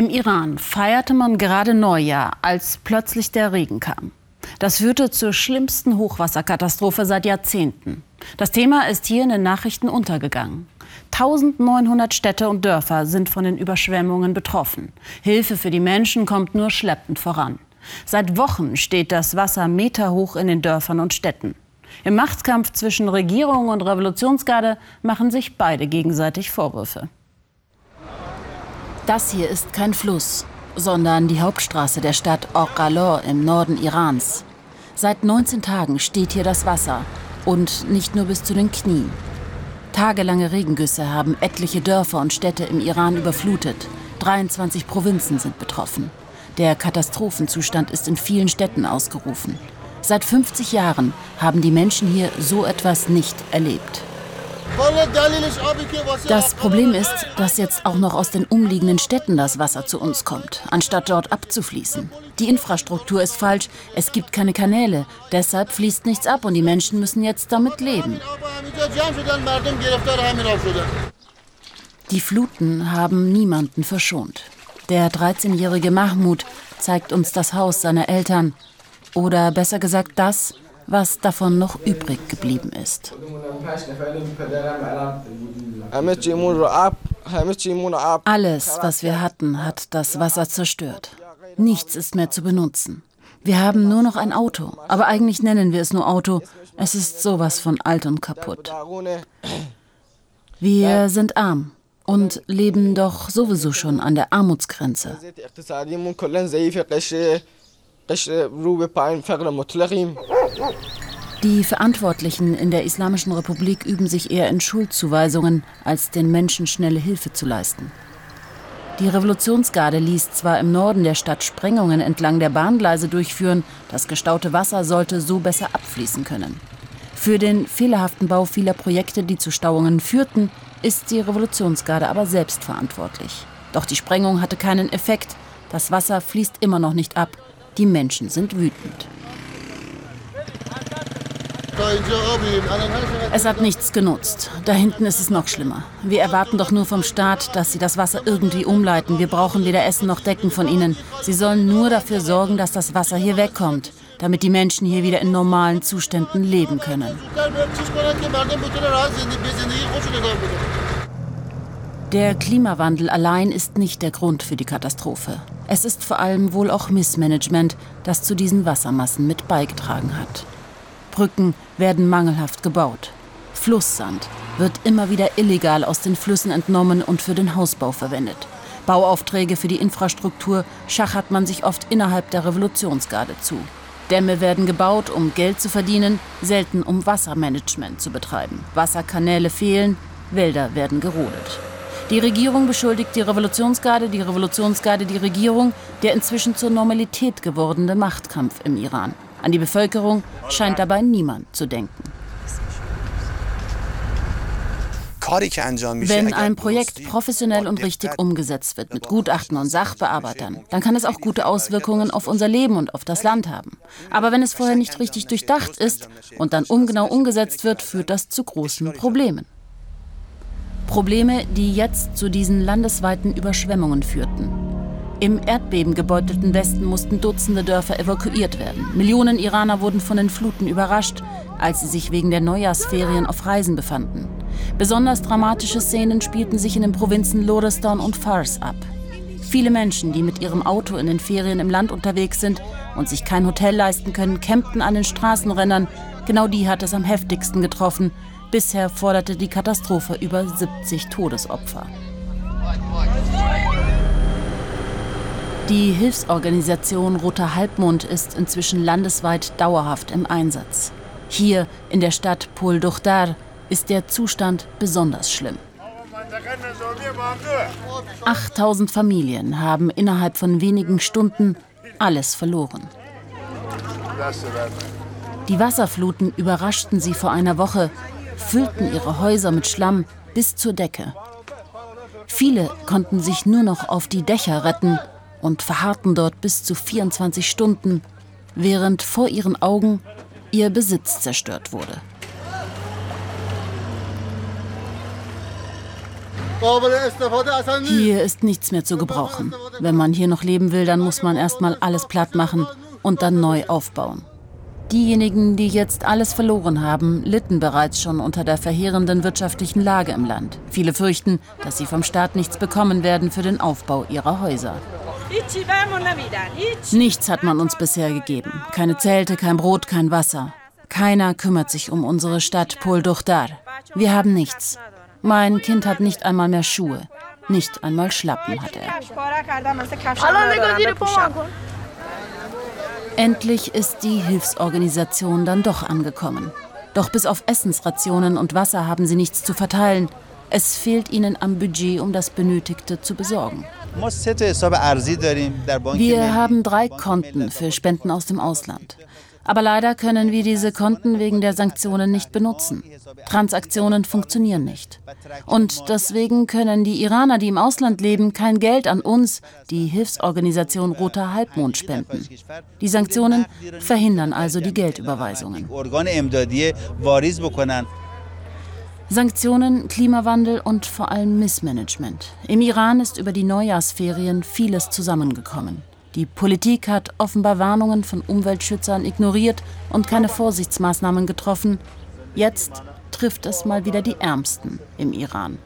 Im Iran feierte man gerade Neujahr, als plötzlich der Regen kam. Das führte zur schlimmsten Hochwasserkatastrophe seit Jahrzehnten. Das Thema ist hier in den Nachrichten untergegangen. 1900 Städte und Dörfer sind von den Überschwemmungen betroffen. Hilfe für die Menschen kommt nur schleppend voran. Seit Wochen steht das Wasser meterhoch in den Dörfern und Städten. Im Machtkampf zwischen Regierung und Revolutionsgarde machen sich beide gegenseitig Vorwürfe. Das hier ist kein Fluss, sondern die Hauptstraße der Stadt Orqalor im Norden Irans. Seit 19 Tagen steht hier das Wasser und nicht nur bis zu den Knien. Tagelange Regengüsse haben etliche Dörfer und Städte im Iran überflutet. 23 Provinzen sind betroffen. Der Katastrophenzustand ist in vielen Städten ausgerufen. Seit 50 Jahren haben die Menschen hier so etwas nicht erlebt. Das Problem ist, dass jetzt auch noch aus den umliegenden Städten das Wasser zu uns kommt, anstatt dort abzufließen. Die Infrastruktur ist falsch, es gibt keine Kanäle, deshalb fließt nichts ab und die Menschen müssen jetzt damit leben. Die Fluten haben niemanden verschont. Der 13-jährige Mahmoud zeigt uns das Haus seiner Eltern. Oder besser gesagt das, was davon noch übrig geblieben ist. Alles, was wir hatten, hat das Wasser zerstört. Nichts ist mehr zu benutzen. Wir haben nur noch ein Auto, aber eigentlich nennen wir es nur Auto. Es ist sowas von alt und kaputt. Wir sind arm und leben doch sowieso schon an der Armutsgrenze. Die Verantwortlichen in der Islamischen Republik üben sich eher in Schuldzuweisungen, als den Menschen schnelle Hilfe zu leisten. Die Revolutionsgarde ließ zwar im Norden der Stadt Sprengungen entlang der Bahngleise durchführen, das gestaute Wasser sollte so besser abfließen können. Für den fehlerhaften Bau vieler Projekte, die zu Stauungen führten, ist die Revolutionsgarde aber selbst verantwortlich. Doch die Sprengung hatte keinen Effekt, das Wasser fließt immer noch nicht ab die Menschen sind wütend. Es hat nichts genutzt. Da hinten ist es noch schlimmer. Wir erwarten doch nur vom Staat, dass sie das Wasser irgendwie umleiten. Wir brauchen weder Essen noch Decken von ihnen. Sie sollen nur dafür sorgen, dass das Wasser hier wegkommt, damit die Menschen hier wieder in normalen Zuständen leben können. Der Klimawandel allein ist nicht der Grund für die Katastrophe. Es ist vor allem wohl auch Missmanagement, das zu diesen Wassermassen mit beigetragen hat. Brücken werden mangelhaft gebaut. Flusssand wird immer wieder illegal aus den Flüssen entnommen und für den Hausbau verwendet. Bauaufträge für die Infrastruktur schachert man sich oft innerhalb der Revolutionsgarde zu. Dämme werden gebaut, um Geld zu verdienen, selten um Wassermanagement zu betreiben. Wasserkanäle fehlen, Wälder werden gerodet. Die Regierung beschuldigt die Revolutionsgarde, die Revolutionsgarde die Regierung, der inzwischen zur Normalität gewordene Machtkampf im Iran. An die Bevölkerung scheint dabei niemand zu denken. Wenn ein Projekt professionell und richtig umgesetzt wird, mit Gutachten und Sachbearbeitern, dann kann es auch gute Auswirkungen auf unser Leben und auf das Land haben. Aber wenn es vorher nicht richtig durchdacht ist und dann ungenau umgesetzt wird, führt das zu großen Problemen. Probleme, die jetzt zu diesen landesweiten Überschwemmungen führten. Im erdbebengebeutelten Westen mussten Dutzende Dörfer evakuiert werden. Millionen Iraner wurden von den Fluten überrascht, als sie sich wegen der Neujahrsferien auf Reisen befanden. Besonders dramatische Szenen spielten sich in den Provinzen Lorestan und Fars ab. Viele Menschen, die mit ihrem Auto in den Ferien im Land unterwegs sind und sich kein Hotel leisten können, campten an den Straßenrändern. Genau die hat es am heftigsten getroffen. Bisher forderte die Katastrophe über 70 Todesopfer. Die Hilfsorganisation Roter Halbmond ist inzwischen landesweit dauerhaft im Einsatz. Hier in der Stadt Pol Duchtar ist der Zustand besonders schlimm. 8000 Familien haben innerhalb von wenigen Stunden alles verloren. Die Wasserfluten überraschten sie vor einer Woche füllten ihre Häuser mit Schlamm bis zur Decke. Viele konnten sich nur noch auf die Dächer retten und verharrten dort bis zu 24 Stunden, während vor ihren Augen ihr Besitz zerstört wurde. Hier ist nichts mehr zu gebrauchen. Wenn man hier noch leben will, dann muss man erstmal alles platt machen und dann neu aufbauen. Diejenigen, die jetzt alles verloren haben, litten bereits schon unter der verheerenden wirtschaftlichen Lage im Land. Viele fürchten, dass sie vom Staat nichts bekommen werden für den Aufbau ihrer Häuser. Nichts hat man uns bisher gegeben. Keine Zelte, kein Brot, kein Wasser. Keiner kümmert sich um unsere Stadt Pol Duchtar. Wir haben nichts. Mein Kind hat nicht einmal mehr Schuhe. Nicht einmal Schlappen hat er. Endlich ist die Hilfsorganisation dann doch angekommen. Doch bis auf Essensrationen und Wasser haben sie nichts zu verteilen. Es fehlt ihnen am Budget, um das Benötigte zu besorgen. Wir haben drei Konten für Spenden aus dem Ausland. Aber leider können wir diese Konten wegen der Sanktionen nicht benutzen. Transaktionen funktionieren nicht. Und deswegen können die Iraner, die im Ausland leben, kein Geld an uns, die Hilfsorganisation Roter Halbmond, spenden. Die Sanktionen verhindern also die Geldüberweisungen. Sanktionen, Klimawandel und vor allem Missmanagement. Im Iran ist über die Neujahrsferien vieles zusammengekommen. Die Politik hat offenbar Warnungen von Umweltschützern ignoriert und keine Vorsichtsmaßnahmen getroffen. Jetzt trifft es mal wieder die Ärmsten im Iran.